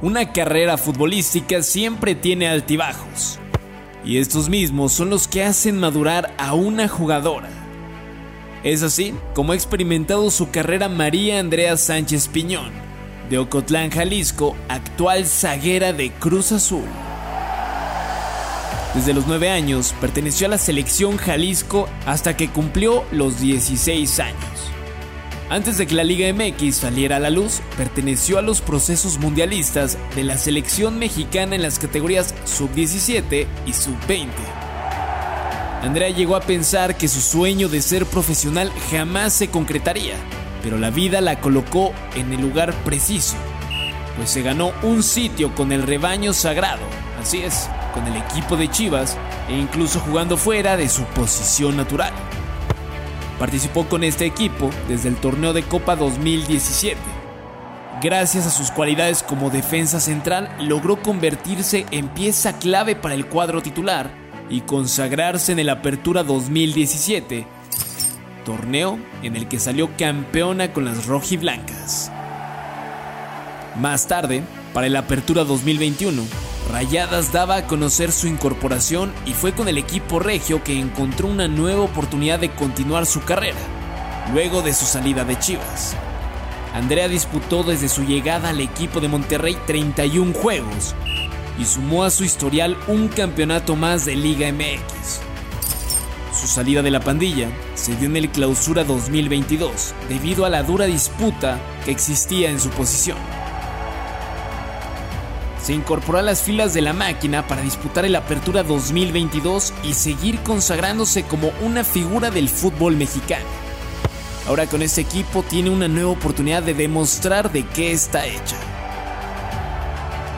una carrera futbolística siempre tiene altibajos. Y estos mismos son los que hacen madurar a una jugadora. Es así como ha experimentado su carrera María Andrea Sánchez Piñón, de Ocotlán, Jalisco, actual zaguera de Cruz Azul. Desde los 9 años perteneció a la selección Jalisco hasta que cumplió los 16 años. Antes de que la Liga MX saliera a la luz, perteneció a los procesos mundialistas de la selección mexicana en las categorías sub-17 y sub-20. Andrea llegó a pensar que su sueño de ser profesional jamás se concretaría, pero la vida la colocó en el lugar preciso, pues se ganó un sitio con el rebaño sagrado, así es, con el equipo de Chivas e incluso jugando fuera de su posición natural. Participó con este equipo desde el torneo de Copa 2017. Gracias a sus cualidades como defensa central, logró convertirse en pieza clave para el cuadro titular y consagrarse en el Apertura 2017, torneo en el que salió campeona con las rojiblancas. Más tarde, para el Apertura 2021, Rayadas daba a conocer su incorporación y fue con el equipo regio que encontró una nueva oportunidad de continuar su carrera, luego de su salida de Chivas. Andrea disputó desde su llegada al equipo de Monterrey 31 juegos y sumó a su historial un campeonato más de Liga MX. Su salida de la pandilla se dio en el Clausura 2022 debido a la dura disputa que existía en su posición se incorporó a las filas de la máquina para disputar el Apertura 2022 y seguir consagrándose como una figura del fútbol mexicano. Ahora con este equipo tiene una nueva oportunidad de demostrar de qué está hecha.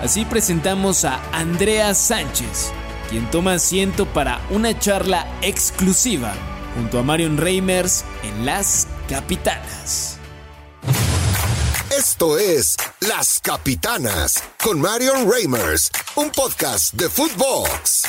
Así presentamos a Andrea Sánchez, quien toma asiento para una charla exclusiva junto a Marion Reimers en Las Capitanas. Esto es Las Capitanas con Marion Reimers, un podcast de Footbox.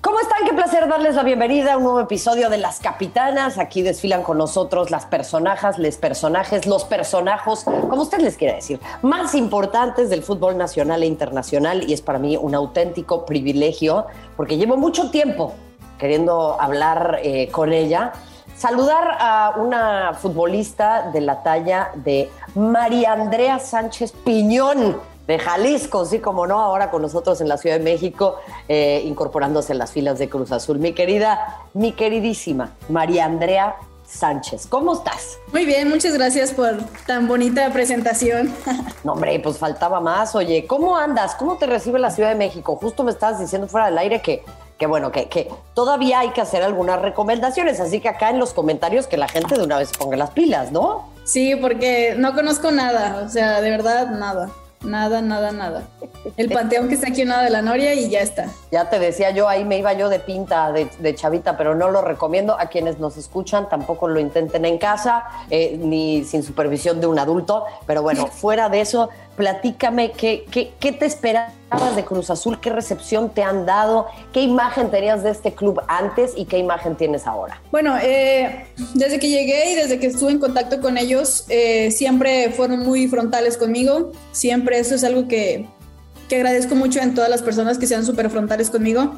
¿Cómo están? Qué placer darles la bienvenida a un nuevo episodio de Las Capitanas. Aquí desfilan con nosotros las personajes, les personajes, los personajos, como usted les quiera decir, más importantes del fútbol nacional e internacional. Y es para mí un auténtico privilegio porque llevo mucho tiempo queriendo hablar eh, con ella saludar a una futbolista de la talla de María Andrea Sánchez Piñón de Jalisco, sí como no, ahora con nosotros en la Ciudad de México, eh, incorporándose en las filas de Cruz Azul. Mi querida, mi queridísima María Andrea Sánchez. ¿Cómo estás? Muy bien, muchas gracias por tan bonita presentación. No, hombre, pues faltaba más. Oye, ¿cómo andas? ¿Cómo te recibe la Ciudad de México? Justo me estabas diciendo fuera del aire que que bueno, que, que, todavía hay que hacer algunas recomendaciones, así que acá en los comentarios que la gente de una vez ponga las pilas, ¿no? Sí, porque no conozco nada, o sea, de verdad nada. Nada, nada, nada. El panteón que está aquí en lado de la Noria y ya está. Ya te decía yo, ahí me iba yo de pinta de, chavita, pero no lo recomiendo a quienes nos escuchan, tampoco lo intenten en casa, eh, ni sin supervisión de un adulto. Pero bueno, fuera de eso, platícame qué, qué, qué te esperabas de Cruz Azul, qué recepción te han dado, qué imagen tenías de este club antes y qué imagen tienes ahora. Bueno, eh, desde que llegué y desde que estuve en contacto con ellos, eh, siempre fueron muy frontales conmigo, siempre eso es algo que, que agradezco mucho en todas las personas que sean súper frontales conmigo.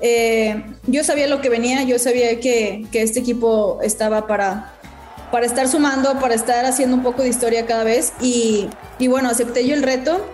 Eh, yo sabía lo que venía, yo sabía que, que, este equipo estaba para, para estar sumando, para estar haciendo un poco de historia cada vez y, y bueno, acepté yo el reto.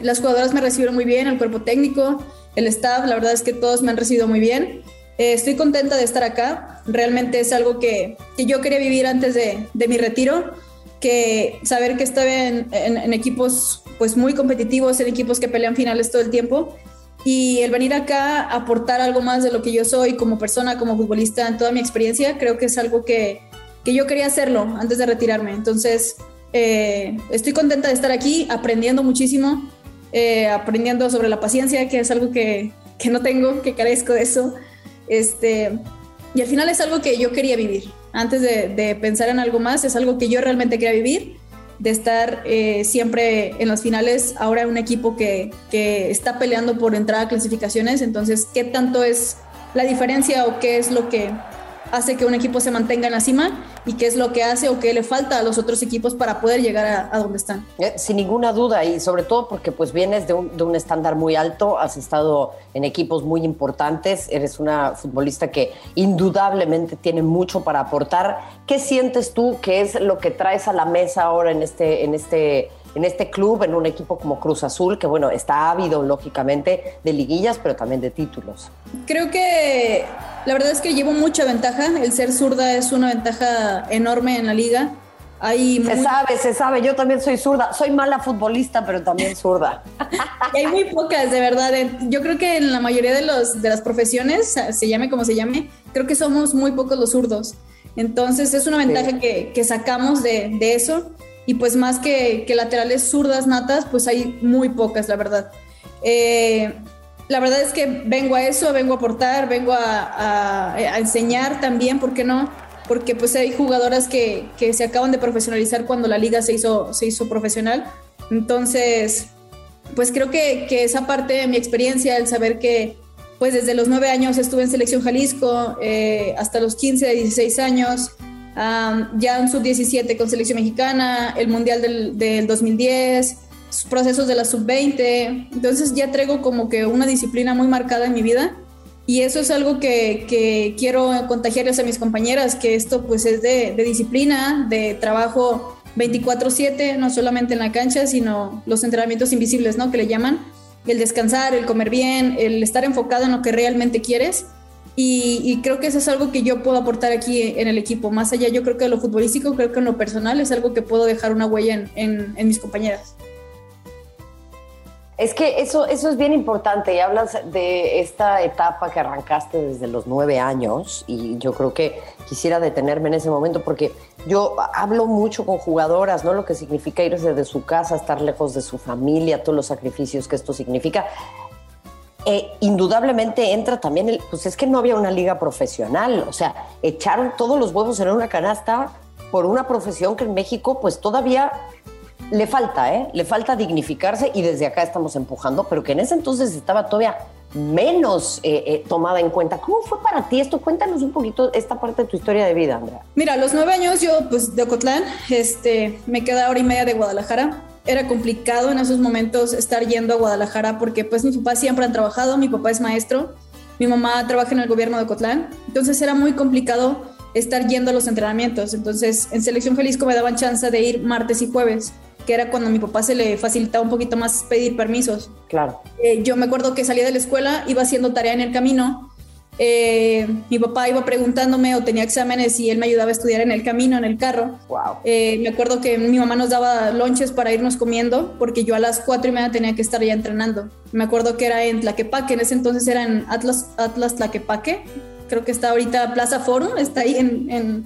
Las jugadoras me recibieron muy bien, el cuerpo técnico, el staff, la verdad es que todos me han recibido muy bien. Eh, estoy contenta de estar acá, realmente es algo que, que yo quería vivir antes de, de mi retiro que saber que estaba en, equipos pues muy competitivos, en equipos que pelean finales todo el tiempo y el venir acá aportar algo más de lo que yo soy como persona, como futbolista, en toda mi experiencia, creo que es algo que, que yo quería hacerlo antes de retirarme. Entonces, eh, estoy contenta de estar aquí, aprendiendo muchísimo, eh, aprendiendo sobre la paciencia, que es algo que, que no tengo, que carezco de eso. Este, y al final es algo que yo quería vivir antes de, pensar en algo más, es algo que yo realmente quería vivir, de estar eh, siempre en las finales, ahora un equipo que, que está peleando por entrar a clasificaciones, entonces, ¿qué tanto es la diferencia o qué es lo que hace que un equipo se mantenga en la cima? y qué es lo que hace o qué le falta a los otros equipos para poder llegar a, donde están. Eh, sin ninguna duda y sobre todo porque pues vienes de un, de un estándar muy alto, has estado en equipos muy importantes, eres una futbolista que indudablemente tiene mucho para aportar. ¿Qué sientes tú que es lo que traes a la mesa ahora en este, en este en este club, en un equipo como Cruz Azul, que bueno, está ávido lógicamente de liguillas, pero también de títulos. Creo que la verdad es que llevo mucha ventaja. El ser zurda es una ventaja enorme en la liga. Hay se sabe, se sabe. Yo también soy zurda. Soy mala futbolista, pero también zurda. hay muy pocas, de verdad. Yo creo que en la mayoría de, los, de las profesiones, se llame como se llame, creo que somos muy pocos los zurdos. Entonces es una ventaja que, que, sacamos de, de, eso y pues más que, laterales zurdas natas, pues hay muy pocas, la verdad. Eh, la verdad es que vengo a eso, vengo a aportar, vengo a, enseñar también, ¿por qué no? Porque pues hay jugadoras que, se acaban de profesionalizar cuando la liga se hizo, se hizo profesional. Entonces, pues creo que, esa parte de mi experiencia, el saber que pues desde los nueve años estuve en Selección Jalisco, eh, hasta los 15, 16 años, ya en sub-17 con selección mexicana, el Mundial del, del 2010, procesos de la sub-20. Entonces ya traigo como que una disciplina muy marcada en mi vida y eso es algo que, que quiero contagiarles a mis compañeras, que esto pues es de, de disciplina, de trabajo 24/7, no solamente en la cancha, sino los entrenamientos invisibles, ¿no? Que le llaman, el descansar, el comer bien, el estar enfocado en lo que realmente quieres y, creo que eso es algo que yo puedo aportar aquí en el equipo. Más allá, yo creo que de lo futbolístico, creo que en lo personal es algo que puedo dejar una huella en, mis compañeras. Es que eso, eso es bien importante y hablas de esta etapa que arrancaste desde los nueve años y yo creo que quisiera detenerme en ese momento porque yo hablo mucho con jugadoras, ¿no? Lo que significa irse de su casa, estar lejos de su familia, todos los sacrificios que esto significa. Eh, indudablemente entra también el, pues es que no había una liga profesional, o sea, echaron todos los huevos en una canasta por una profesión que en México pues todavía le falta, ¿eh? Le falta dignificarse y desde acá estamos empujando, pero que en ese entonces estaba todavía menos eh, eh, tomada en cuenta. ¿Cómo fue para ti esto? Cuéntanos un poquito esta parte de tu historia de vida, Andrea. Mira, a los nueve años yo, pues de Ocotlán, este, me quedé hora y media de Guadalajara era complicado en esos momentos estar yendo a Guadalajara porque pues mis papás siempre han trabajado, mi papá es maestro, mi mamá trabaja en el gobierno de Cotlán, entonces era muy complicado estar yendo a los entrenamientos. Entonces en Selección Jalisco me daban chance de ir martes y jueves, que era cuando a mi papá se le facilitaba un poquito más pedir permisos. Claro. Eh, yo me acuerdo que salía de la escuela, iba haciendo tarea en el camino eh, mi papá iba preguntándome o tenía exámenes y él me ayudaba a estudiar en el camino, en el carro. Wow. Eh, me acuerdo que mi mamá nos daba lonches para irnos comiendo porque yo a las cuatro y media tenía que estar ya entrenando. Me acuerdo que era en Tlaquepaque, en ese entonces era en Atlas, Atlas Tlaquepaque. Creo que está ahorita Plaza Forum, está ahí en, en,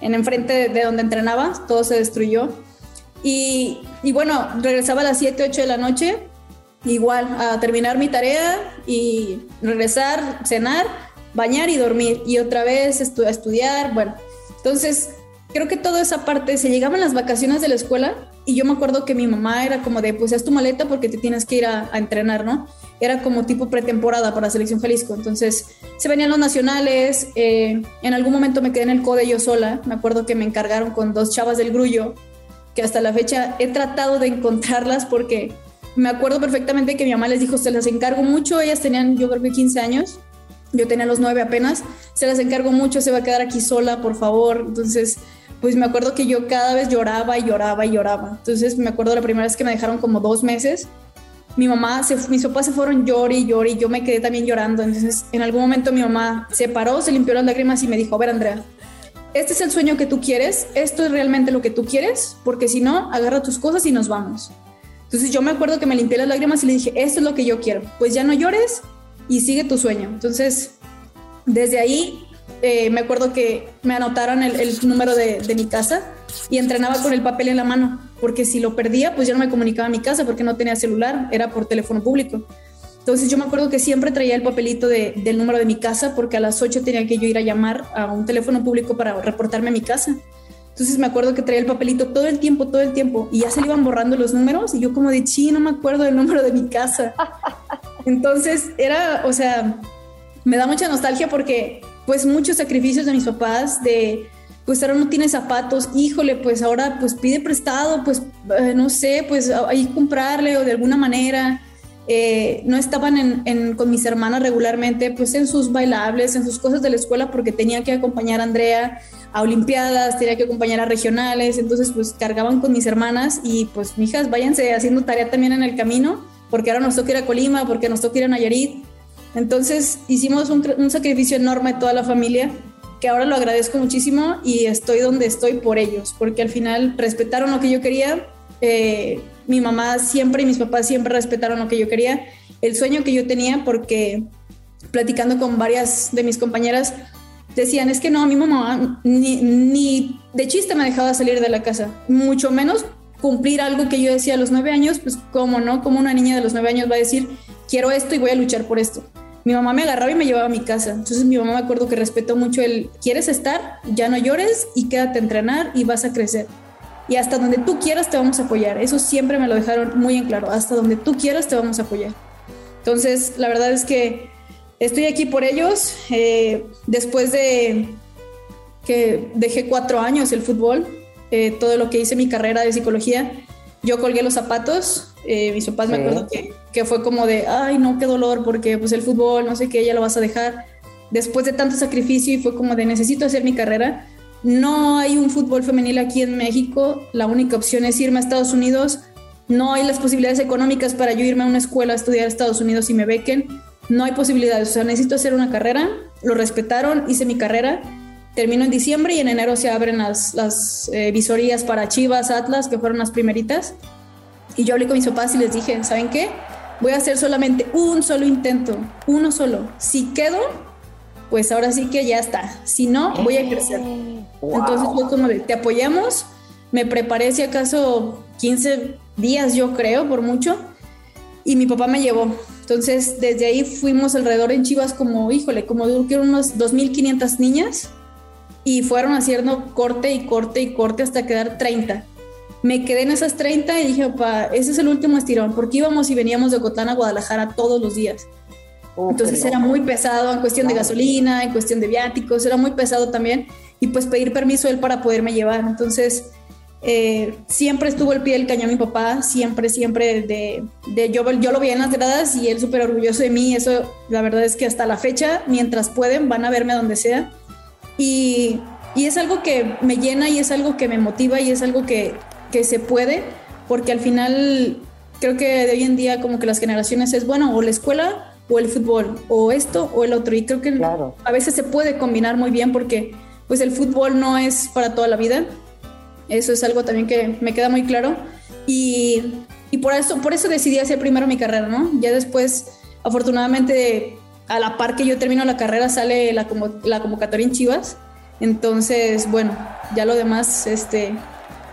en enfrente de donde entrenaba, todo se destruyó. Y, y bueno, regresaba a las 7, 8 de la noche, igual a terminar mi tarea y regresar, cenar bañar y dormir y otra vez a estudiar, bueno, entonces creo que toda esa parte, se llegaban las vacaciones de la escuela y yo me acuerdo que mi mamá era como de, pues haz tu maleta porque te tienes que ir a, entrenar, ¿no? Era como tipo pretemporada para Selección Jalisco, entonces se venían los nacionales, eh, en algún momento me quedé en el code yo sola, me acuerdo que me encargaron con dos chavas del grullo, que hasta la fecha he tratado de encontrarlas porque me acuerdo perfectamente que mi mamá les dijo, se las encargo mucho, ellas tenían yo creo que 15 años, yo tenía los nueve apenas, se las encargo mucho, se va a quedar aquí sola, por favor. Entonces, pues me acuerdo que yo cada vez lloraba y lloraba y lloraba. Entonces, me acuerdo la primera vez que me dejaron como dos meses. Mi mamá, se, mis papás se fueron llori y llori yo me quedé también llorando. Entonces, en algún momento mi mamá se paró, se limpió las lágrimas y me dijo, a ver, Andrea, este es el sueño que tú quieres, esto es realmente lo que tú quieres, porque si no, agarra tus cosas y nos vamos. Entonces yo me acuerdo que me limpié las lágrimas y le dije, esto es lo que yo quiero, pues ya no llores, y sigue tu sueño. Entonces, desde ahí eh, me acuerdo que me anotaron el, número de, mi casa y entrenaba con el papel en la mano, porque si lo perdía, pues ya no me comunicaba a mi casa porque no tenía celular, era por teléfono público. Entonces yo me acuerdo que siempre traía el papelito del número de mi casa porque a las 8 tenía que yo ir a llamar a un teléfono público para reportarme a mi casa. Entonces me acuerdo que traía el papelito todo el tiempo, todo el tiempo, y ya se le iban borrando los números, y yo como de, sí, no me acuerdo del número de mi casa. Entonces era, o sea, me da mucha nostalgia porque pues muchos sacrificios de mis papás, de, pues ahora no tiene zapatos, híjole, pues ahora pues pide prestado, pues eh, no sé, pues ahí comprarle o de alguna manera. Eh, no estaban con mis hermanas regularmente, pues en sus bailables, en sus cosas de la escuela, porque tenía que acompañar a Andrea a Olimpiadas, tenía que acompañar a regionales, entonces pues cargaban con mis hermanas y pues mijas, váyanse haciendo tarea también en el camino, porque ahora nos toca ir a Colima, porque nos toca ir a Nayarit. Entonces hicimos un, un sacrificio enorme toda la familia, que ahora lo agradezco muchísimo y estoy donde estoy por ellos, porque al final respetaron lo que yo quería. Eh, mi mamá siempre y mis papás siempre respetaron lo que yo quería, el sueño que yo tenía, porque platicando con varias de mis compañeras, decían, es que no, mi mamá ni, de chiste me dejaba salir de la casa, mucho menos cumplir algo que yo decía a los nueve años, pues cómo no, como una niña de los nueve años va a decir, quiero esto y voy a luchar por esto. Mi mamá me agarraba y me llevaba a mi casa. Entonces mi mamá me acuerdo que respetó mucho el, ¿quieres estar? Ya no llores y quédate a entrenar y vas a crecer. Y hasta donde tú quieras te vamos a apoyar. Eso siempre me lo dejaron muy en claro. Hasta donde tú quieras te vamos a apoyar. Entonces, la verdad es que Estoy aquí por ellos. Eh, después de que dejé cuatro años el fútbol, eh, todo lo que hice mi carrera de psicología, yo colgué los zapatos. Eh, mis papás me acuerdo que, que, fue como de, ay, no, qué dolor, porque pues el fútbol, no sé qué, ya lo vas a dejar. Después de tanto sacrificio y fue como de, necesito hacer mi carrera. No hay un fútbol femenil aquí en México. La única opción es irme a Estados Unidos. No hay las posibilidades económicas para yo irme a una escuela a estudiar a Estados Unidos y me bequen no hay posibilidades, o sea, necesito hacer una carrera, lo respetaron, hice mi carrera, termino en diciembre y en enero se abren las, las eh, visorías para Chivas, Atlas, que fueron las primeritas. Y yo hablé con mis papás y les dije, ¿saben qué? Voy a hacer solamente un solo intento, uno solo. Si quedo, pues ahora sí que ya está. Si no, voy a crecer. Entonces fue como de, te apoyamos. Me preparé si acaso 15 días, yo creo, por mucho. Y mi papá me llevó. Entonces, desde ahí fuimos alrededor en Chivas como, híjole, como que unas 2.500 niñas y fueron haciendo corte y corte y corte hasta quedar 30. Me quedé en esas 30 y dije, papá, ese es el último estirón, porque íbamos y veníamos de Ocotlán a Guadalajara todos los días. Entonces era muy pesado en cuestión de gasolina, en cuestión de viáticos, era muy pesado también. Y pues pedir permiso él para poderme llevar. Entonces, eh, siempre estuvo el pie del cañón mi papá, siempre, siempre de, yo, yo lo veía en las gradas y él súper orgulloso de mí, eso la verdad es que hasta la fecha, mientras pueden, van a verme donde sea. Y, y es algo que me llena y es algo que me motiva y es algo que, que se puede, porque al final creo que de hoy en día como que las generaciones es, bueno, o la escuela o el fútbol, o esto o el otro. Y creo que a veces se puede combinar muy bien porque pues el fútbol no es para toda la vida eso es algo también que me queda muy claro. Y, y por, eso, por eso decidí hacer primero mi carrera, ¿no? Ya después, afortunadamente, a la par que yo termino la carrera, sale la, la convocatoria en Chivas. Entonces, bueno, ya lo demás, este,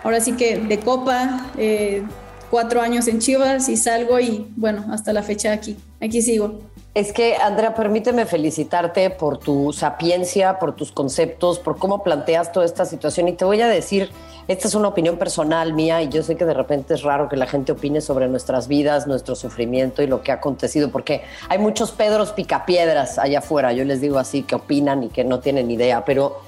ahora sí que de copa, eh, cuatro años en Chivas y salgo y bueno, hasta la fecha aquí, aquí sigo. Es que, Andrea, permíteme felicitarte por tu sapiencia, por tus conceptos, por cómo planteas toda esta situación. Y te voy a decir, esta es una opinión personal mía y yo sé que de repente es raro que la gente opine sobre nuestras vidas, nuestro sufrimiento y lo que ha acontecido, porque hay muchos Pedros picapiedras allá afuera, yo les digo así, que opinan y que no tienen idea, pero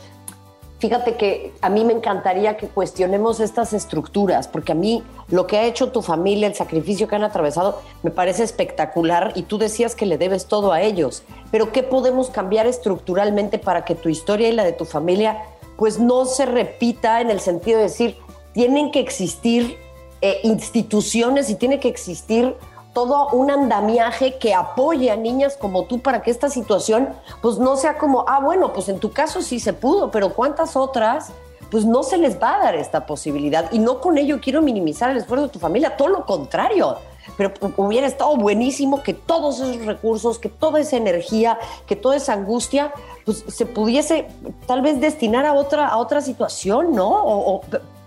fíjate que a mí me encantaría que cuestionemos estas estructuras, porque a mí lo que ha hecho tu familia, el sacrificio que han atravesado, me parece espectacular y tú decías que le debes todo a ellos, pero ¿qué podemos cambiar estructuralmente para que tu historia y la de tu familia pues no se repita en el sentido de decir, tienen que existir eh, instituciones y tiene que existir todo un andamiaje que apoye a niñas como tú para que esta situación pues no sea como, ah, bueno, pues en tu caso sí se pudo, pero ¿cuántas otras? Pues no se les va a dar esta posibilidad y no con ello quiero minimizar el esfuerzo de tu familia, todo lo contrario pero hubiera estado buenísimo que todos esos recursos, que toda esa energía, que toda esa angustia, pues se pudiese tal vez destinar a otra, a otra situación, ¿no? O,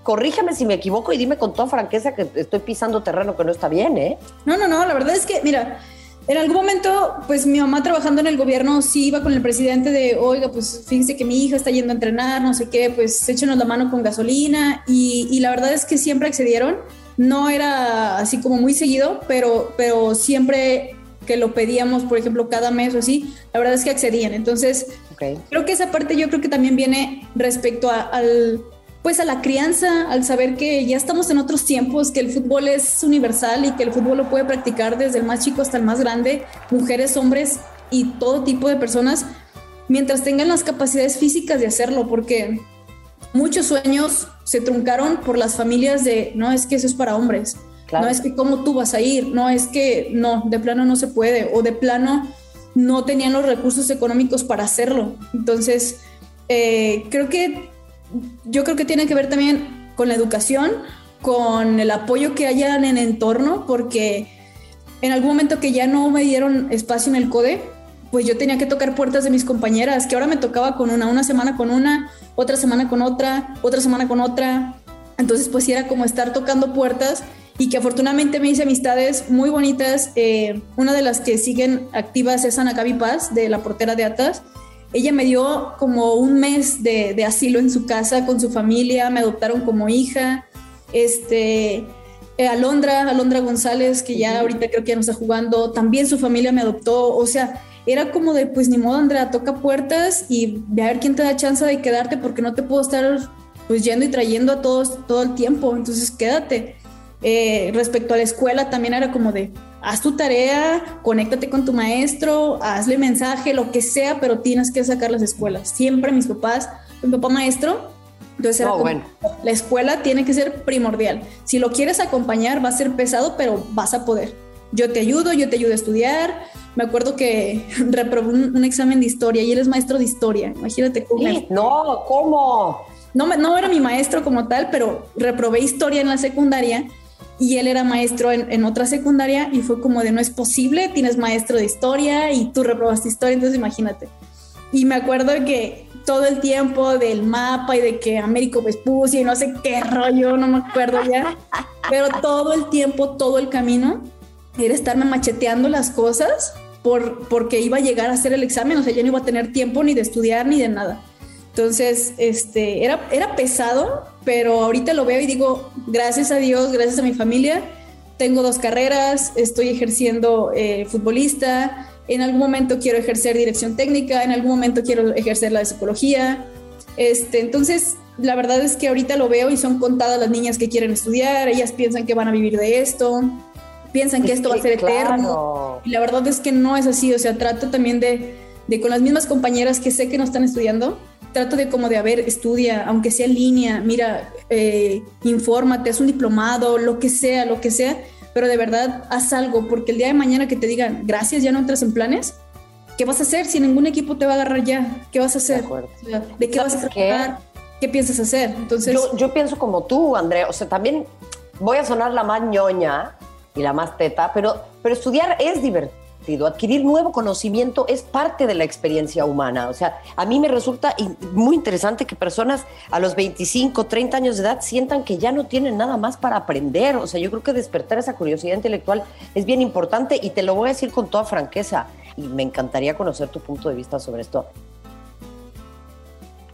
corrígeme si me equivoco y dime con toda franqueza que estoy pisando terreno que no está bien, ¿eh? No, no, no, la verdad es que, mira, en algún momento, pues mi mamá trabajando en el gobierno sí iba con el presidente de, oiga, pues fíjese que mi hija está yendo a entrenar, no sé qué, pues échenos la mano con gasolina y, y la verdad es que siempre accedieron no era así como muy seguido, pero, pero siempre que lo pedíamos, por ejemplo, cada mes o así, la verdad es que accedían. Entonces, Creo que esa parte yo creo que también viene respecto a, al, pues a la crianza, al saber que ya estamos en otros tiempos, que el fútbol es universal y que el fútbol lo puede practicar desde el más chico hasta el más grande, mujeres, hombres y todo tipo de personas, mientras tengan las capacidades físicas de hacerlo, porque muchos sueños se truncaron por las familias de, no, es que eso es para hombres, no es que cómo tú vas a ir, no es que no, de plano no se puede, o de plano no tenían los recursos económicos para hacerlo. Entonces, eh, creo que yo creo que tiene que ver también con la educación, con el apoyo que haya en el entorno, porque en algún momento que ya no me dieron espacio en el CODE, pues yo tenía que tocar puertas de mis compañeras, que ahora me tocaba con una, una semana con una, otra semana con otra, otra semana con otra. Entonces, pues era como estar tocando puertas y que afortunadamente me hice amistades muy bonitas. Eh, una de las que siguen activas es Ana Gaby Paz, de la portera de Atas. Ella me dio como un mes de, de, asilo en su casa con su familia, me adoptaron como hija. Este, eh, Alondra, Alondra González, que ya ahorita creo que ya no está jugando, también su familia me adoptó. O sea, era como de, pues ni modo, Andrea, toca puertas y ve a ver quién te da chance de quedarte porque no te puedo estar pues yendo y trayendo a todos todo el tiempo, entonces quédate. Eh, respecto a la escuela también era como de, haz tu tarea, conéctate con tu maestro, hazle mensaje, lo que sea, pero tienes que sacar las escuelas. Siempre mis papás, mi papá maestro, entonces era como, la escuela tiene que ser primordial. Si lo quieres acompañar va a ser pesado, pero vas a poder. Yo te ayudo, yo te ayudo a estudiar, me acuerdo que reprobé un, examen de historia y él es maestro de historia. Imagínate cómo. No, ¿cómo? No, no era mi maestro como tal, pero reprobé historia en la secundaria y él era maestro en, otra secundaria y fue como de no es posible, tienes maestro de historia y tú reprobaste historia, entonces imagínate. Y me acuerdo que todo el tiempo del mapa y de que Américo Vespucio y no sé qué rollo, no me acuerdo ya, pero todo el tiempo, todo el camino era estarme macheteando las cosas por, porque iba a llegar a hacer el examen, o sea, ya no iba a tener tiempo ni de estudiar ni de nada. Entonces, este, era, era pesado, pero ahorita lo veo y digo, gracias a Dios, gracias a mi familia, tengo dos carreras, estoy ejerciendo eh, futbolista, en algún momento quiero ejercer dirección técnica, en algún momento quiero ejercer la de psicología. Este, entonces, la verdad es que ahorita lo veo y son contadas las niñas que quieren estudiar, ellas piensan que van a vivir de esto piensan que esto va a ser eterno. Y la verdad es que no es así, o sea, trato también de, de con las mismas compañeras que sé que no están estudiando, trato de como de, a ver, estudia, aunque sea en línea, mira, eh, infórmate, haz un diplomado, lo que sea, lo que sea, pero de verdad haz algo, porque el día de mañana que te digan, gracias, ya no entras en planes, ¿qué vas a hacer si ningún equipo te va a agarrar ya? ¿Qué vas a hacer? De, qué vas a tratar? Qué? piensas hacer? Entonces, yo, yo pienso como tú, Andrea, o sea, también voy a sonar la más ñoña, y la más teta, pero, pero estudiar es divertido. Adquirir nuevo conocimiento es parte de la experiencia humana. O sea, a mí me resulta muy interesante que personas a los 25, 30 años de edad sientan que ya no tienen nada más para aprender. O sea, yo creo que despertar esa curiosidad intelectual es bien importante y te lo voy a decir con toda franqueza. Y me encantaría conocer tu punto de vista sobre esto.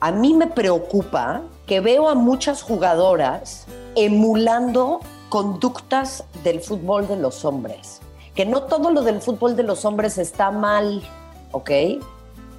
A mí me preocupa que veo a muchas jugadoras emulando conductas del fútbol de los hombres. Que no todo lo del fútbol de los hombres está mal, ¿ok?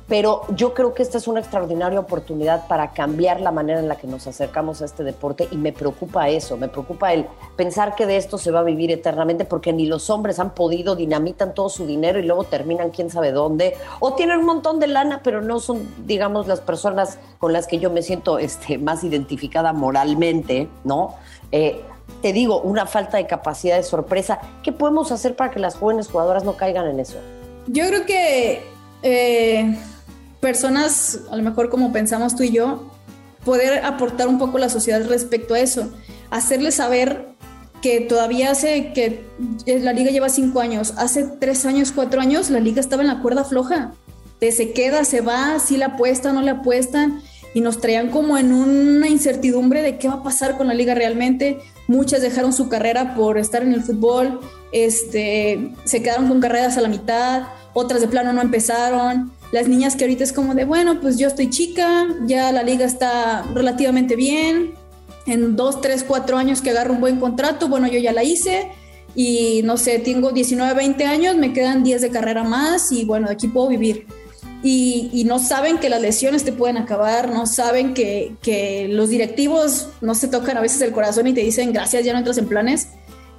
Pero yo creo que esta es una extraordinaria oportunidad para cambiar la manera en la que nos acercamos a este deporte y me preocupa eso, me preocupa el pensar que de esto se va a vivir eternamente porque ni los hombres han podido, dinamitan todo su dinero y luego terminan quién sabe dónde, o tienen un montón de lana, pero no son, digamos, las personas con las que yo me siento este, más identificada moralmente, ¿no? Eh, te digo, una falta de capacidad de sorpresa. ¿Qué podemos hacer para que las jóvenes jugadoras no caigan en eso? Yo creo que eh, personas, a lo mejor como pensamos tú y yo, poder aportar un poco a la sociedad respecto a eso, hacerles saber que todavía hace que la liga lleva cinco años, hace tres años, cuatro años, la liga estaba en la cuerda floja, de se queda, se va, si la apuesta, no le apuestan, y nos traían como en una incertidumbre de qué va a pasar con la liga realmente. Muchas dejaron su carrera por estar en el fútbol, este, se quedaron con carreras a la mitad, otras de plano no empezaron. Las niñas que ahorita es como de, bueno, pues yo estoy chica, ya la liga está relativamente bien, en dos, tres, cuatro años que agarro un buen contrato, bueno, yo ya la hice y no sé, tengo 19, 20 años, me quedan 10 de carrera más y bueno, de aquí puedo vivir y, no saben que las lesiones te pueden acabar, no saben que, que, los directivos no se tocan a veces el corazón y te dicen gracias, ya no entras en planes.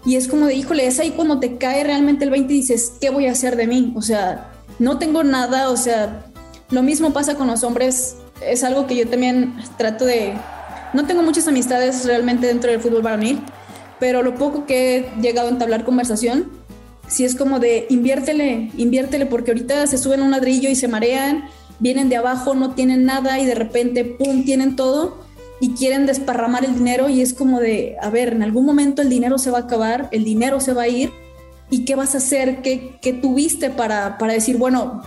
Y es como de, híjole, es ahí cuando te cae realmente el 20 y dices, ¿qué voy a hacer de mí? O sea, no tengo nada, o sea, lo mismo pasa con los hombres, es algo que yo también trato de... No tengo muchas amistades realmente dentro del fútbol varonil, pero lo poco que he llegado a entablar conversación, si es como de inviértele, inviértele, porque ahorita se suben un ladrillo y se marean, vienen de abajo, no tienen nada y de repente, ¡pum!, tienen todo y quieren desparramar el dinero y es como de, a ver, en algún momento el dinero se va a acabar, el dinero se va a ir y qué vas a hacer, qué, qué tuviste para, para decir, bueno,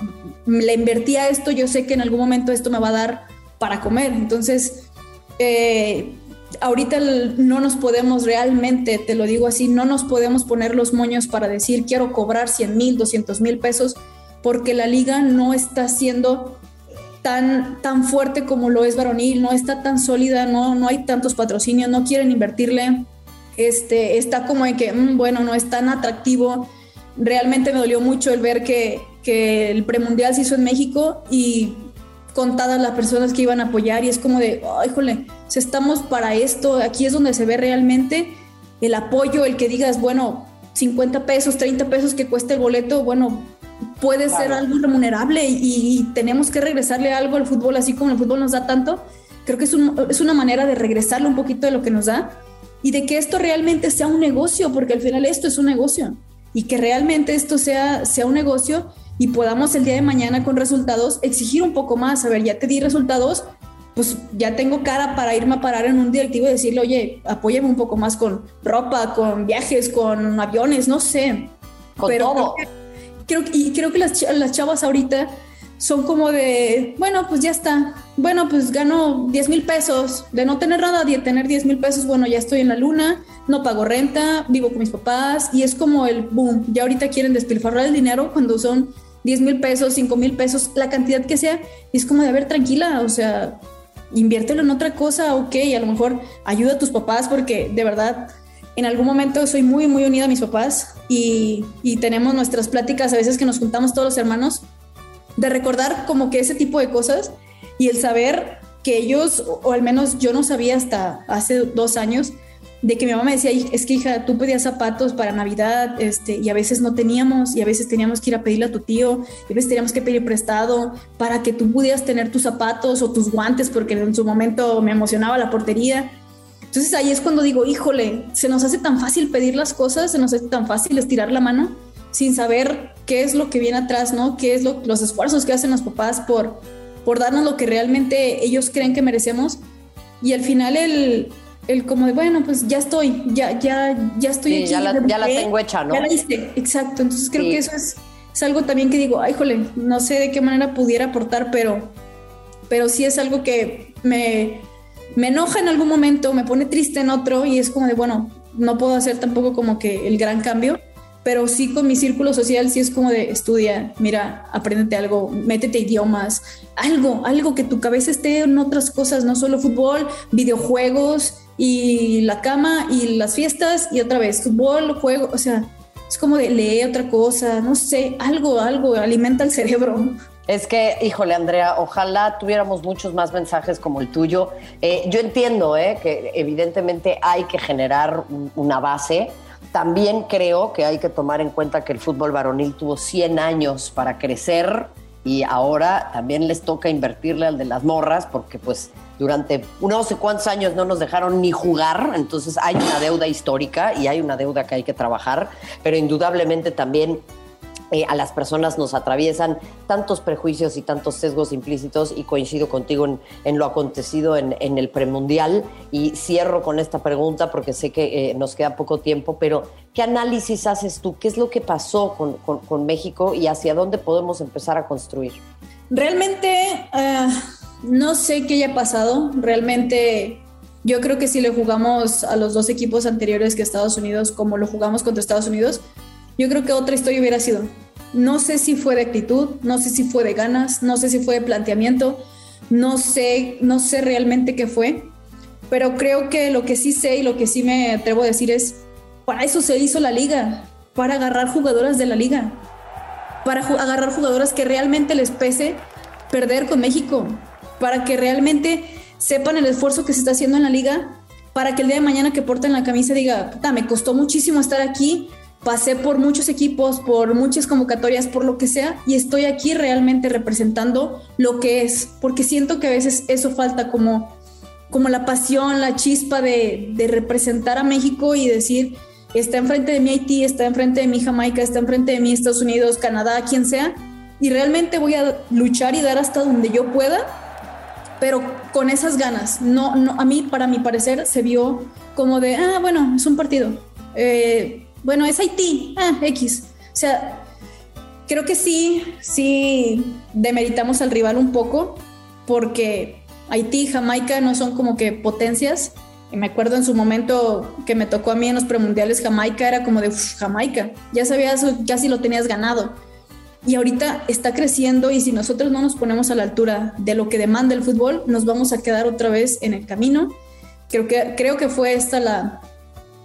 le invertí a esto, yo sé que en algún momento esto me va a dar para comer. Entonces, eh, ahorita no nos podemos realmente, te lo digo así, no nos podemos poner los moños para decir quiero cobrar 100 mil, 200 mil pesos, porque la liga no está siendo tan, tan fuerte como lo es varonil, no está tan sólida, no, no hay tantos patrocinios, no quieren invertirle, este, está como en que, mm, bueno, no es tan atractivo. Realmente me dolió mucho el ver que, que el premundial se hizo en México y contadas las personas que iban a apoyar y es como de, ay, jole, si estamos para esto, aquí es donde se ve realmente el apoyo, el que digas, bueno, 50 pesos, 30 pesos que cuesta el boleto, bueno, puede ser algo remunerable y, tenemos que regresarle algo al fútbol, así como el fútbol nos da tanto. Creo que es, es una manera de regresarle un poquito de lo que nos da y de que esto realmente sea un negocio, porque al final esto es un negocio y que realmente esto sea, sea un negocio y podamos el día de mañana con resultados exigir un poco más. A ver, ya te di resultados, pues ya tengo cara para irme a parar en un directivo y decirle, oye, apóyame un poco más con ropa, con viajes, con aviones, no sé. Con Pero todo. Creo, y creo que las, las chavas ahorita son como de, bueno, pues ya está. Bueno, pues gano 10 mil pesos. De no tener nada, de tener 10 mil pesos, bueno, ya estoy en la luna, no pago renta, vivo con mis papás y es como el boom. Ya ahorita quieren despilfarrar el dinero cuando son 10 mil pesos, 5 mil pesos, la cantidad que sea, es como de, ver, tranquila, o sea, inviértelo en otra cosa, ok, a lo mejor ayuda a tus papás porque de verdad en algún momento soy muy, muy unida a mis papás y, y, tenemos nuestras pláticas a veces que nos juntamos todos los hermanos de recordar como que ese tipo de cosas y el saber que ellos, o al menos yo no sabía hasta hace dos años, de que mi mamá me decía, es que hija, tú pedías zapatos para Navidad, este, y a veces no teníamos, y a veces teníamos que ir a pedirle a tu tío, y a veces teníamos que pedir prestado para que tú pudieras tener tus zapatos o tus guantes, porque en su momento me emocionaba la portería. Entonces ahí es cuando digo, híjole, se nos hace tan fácil pedir las cosas, se nos hace tan fácil estirar la mano sin saber qué es lo que viene atrás, ¿no? ¿Qué es lo, los esfuerzos que hacen los papás por, por darnos lo que realmente ellos creen que merecemos? Y al final el, el como de, bueno, pues ya estoy, ya, ya, ya estoy aquí. Ya la, ya la, tengo hecha, ¿no? Ya la hice, exacto. Entonces creo que eso es, es, algo también que digo, ay, jole, no sé de qué manera pudiera aportar, pero, pero sí es algo que me, me enoja en algún momento, me pone triste en otro y es como de, bueno, no puedo hacer tampoco como que el gran cambio, pero sí con mi círculo social sí es como de estudia, mira, apréndete algo, métete idiomas, algo, algo que tu cabeza esté en otras cosas, no solo fútbol, videojuegos, y la cama y las fiestas y otra vez fútbol, juego, o sea, es como de leer otra cosa, no sé, algo, algo, alimenta el cerebro. Es que, híjole, Andrea, ojalá tuviéramos muchos más mensajes como el tuyo. Eh, yo entiendo eh, que evidentemente hay que generar una base. También creo que hay que tomar en cuenta que el fútbol varonil tuvo 100 años para crecer y ahora también les toca invertirle al de las morras porque pues durante no sé cuántos años no nos dejaron ni jugar, entonces hay una deuda histórica y hay una deuda que hay que trabajar, pero indudablemente también eh, a las personas nos atraviesan tantos prejuicios y tantos sesgos implícitos y coincido contigo en, lo acontecido en, el premundial y cierro con esta pregunta porque sé que eh, nos queda poco tiempo, pero ¿qué análisis haces tú? ¿Qué es lo que pasó con, México y hacia dónde podemos empezar a construir? Realmente... Eh, no sé qué haya pasado. Realmente yo creo que si le jugamos a los dos equipos anteriores que Estados Unidos, como lo jugamos contra Estados Unidos, yo creo que otra historia hubiera sido. No sé si fue de actitud, no sé si fue de ganas, no sé si fue de planteamiento, no sé, no sé realmente qué fue, pero creo que lo que sí sé y lo que sí me atrevo a decir es, para eso se hizo la liga, para agarrar jugadoras de la liga, para agarrar jugadoras que realmente les pese perder con México, para que realmente sepan el esfuerzo que se está haciendo en la liga, para que el día de mañana que porten la camisa diga, puta, me costó muchísimo estar aquí, pasé por muchos equipos, por muchas convocatorias, por lo que sea, y estoy aquí realmente representando lo que es, porque siento que a veces eso falta como, como la pasión, la chispa de, representar a México y decir, está enfrente de mi Haití, está enfrente de mi Jamaica, está enfrente de mí Estados Unidos, Canadá, quien sea, y realmente voy a luchar y dar hasta donde yo pueda, pero con esas ganas. No, no, a mí, para mi parecer, se vio como de, ah, bueno, es un partido. Eh, bueno, es Haití, ah, X. O sea, creo que sí, sí demeritamos al rival un poco, porque Haití y Jamaica no son como que potencias. Y me acuerdo en su momento que me tocó a mí en los premundiales Jamaica, era como de Jamaica, ya sabías, casi lo tenías ganado y ahorita está creciendo y si nosotros no nos ponemos a la altura de lo que demanda el fútbol, nos vamos a quedar otra vez en el camino. Creo que, creo que fue esta la,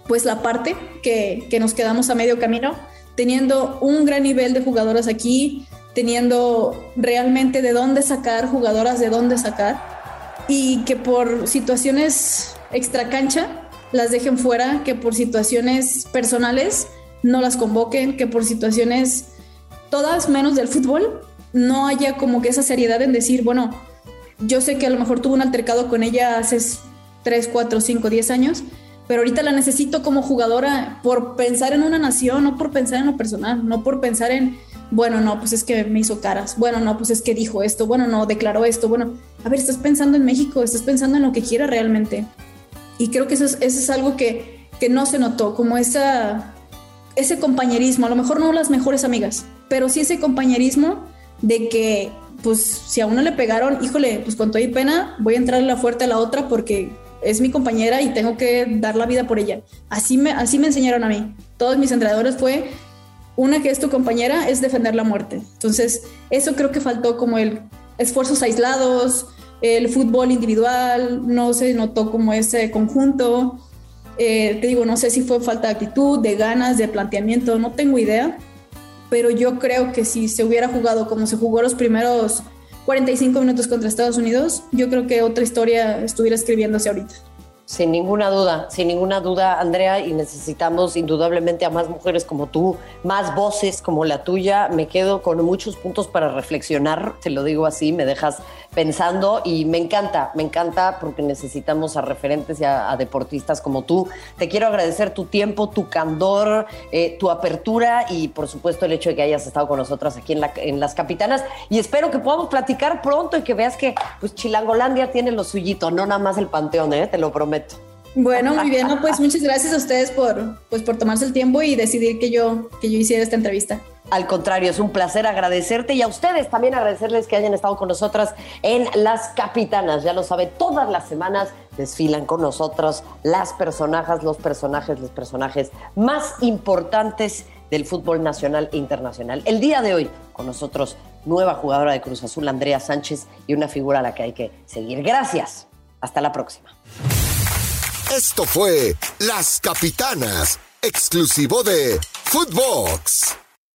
pues la parte que, que nos quedamos a medio camino, teniendo un gran nivel de jugadoras aquí, teniendo realmente de dónde sacar, jugadoras de dónde sacar, y que por situaciones extra cancha las dejen fuera, que por situaciones personales no las convoquen, que por situaciones todas menos del fútbol, no haya como que esa seriedad en decir, bueno, yo sé que a lo mejor tuve un altercado con ella hace 3, 4, 5, 10 años, pero ahorita la necesito como jugadora por pensar en una nación, no por pensar en lo personal, no por pensar en, bueno, no, pues es que me hizo caras, bueno, no, pues es que dijo esto, bueno, no, declaró esto, bueno, a ver, estás pensando en México, estás pensando en lo que quiera realmente. Y creo que eso es, algo que, que no se notó, como esa, ese compañerismo, a lo mejor no las mejores amigas, pero sí ese compañerismo de que, pues, si a uno le pegaron, híjole, pues con toda y pena, voy a entrar la fuerte a la otra porque es mi compañera y tengo que dar la vida por ella. Así me, así me enseñaron a mí. Todos mis entrenadores fue, una que es tu compañera es defender la muerte. Entonces, eso creo que faltó como el esfuerzos aislados, el fútbol individual, no se notó como ese conjunto. Eh, te digo, no sé si fue falta de actitud, de ganas, de planteamiento, no tengo idea pero yo creo que si se hubiera jugado como se jugó los primeros 45 minutos contra Estados Unidos, yo creo que otra historia estuviera escribiéndose ahorita. Sin ninguna duda, sin ninguna duda, Andrea, y necesitamos indudablemente a más mujeres como tú, más voces como la tuya. Me quedo con muchos puntos para reflexionar, te lo digo así, me dejas pensando y me encanta, me encanta porque necesitamos a referentes y a, deportistas como tú. Te quiero agradecer tu tiempo, tu candor, eh, tu apertura y por supuesto el hecho de que hayas estado con nosotras aquí en, la, Las Capitanas y espero que podamos platicar pronto y que veas que pues Chilangolandia tiene lo suyito, no nada más el panteón, ¿eh? te lo prometo. Bueno, muy bien, pues muchas gracias a ustedes por, pues, por tomarse el tiempo y decidir que yo, que yo hiciera esta entrevista. Al contrario, es un placer agradecerte y a ustedes también agradecerles que hayan estado con nosotras en Las Capitanas. Ya lo sabe, todas las semanas desfilan con nosotros las personajes, los personajes, los personajes más importantes del fútbol nacional e internacional. El día de hoy, con nosotros, nueva jugadora de Cruz Azul, Andrea Sánchez, y una figura a la que hay que seguir. Gracias. Hasta la próxima. Esto fue Las Capitanas, exclusivo de Footbox.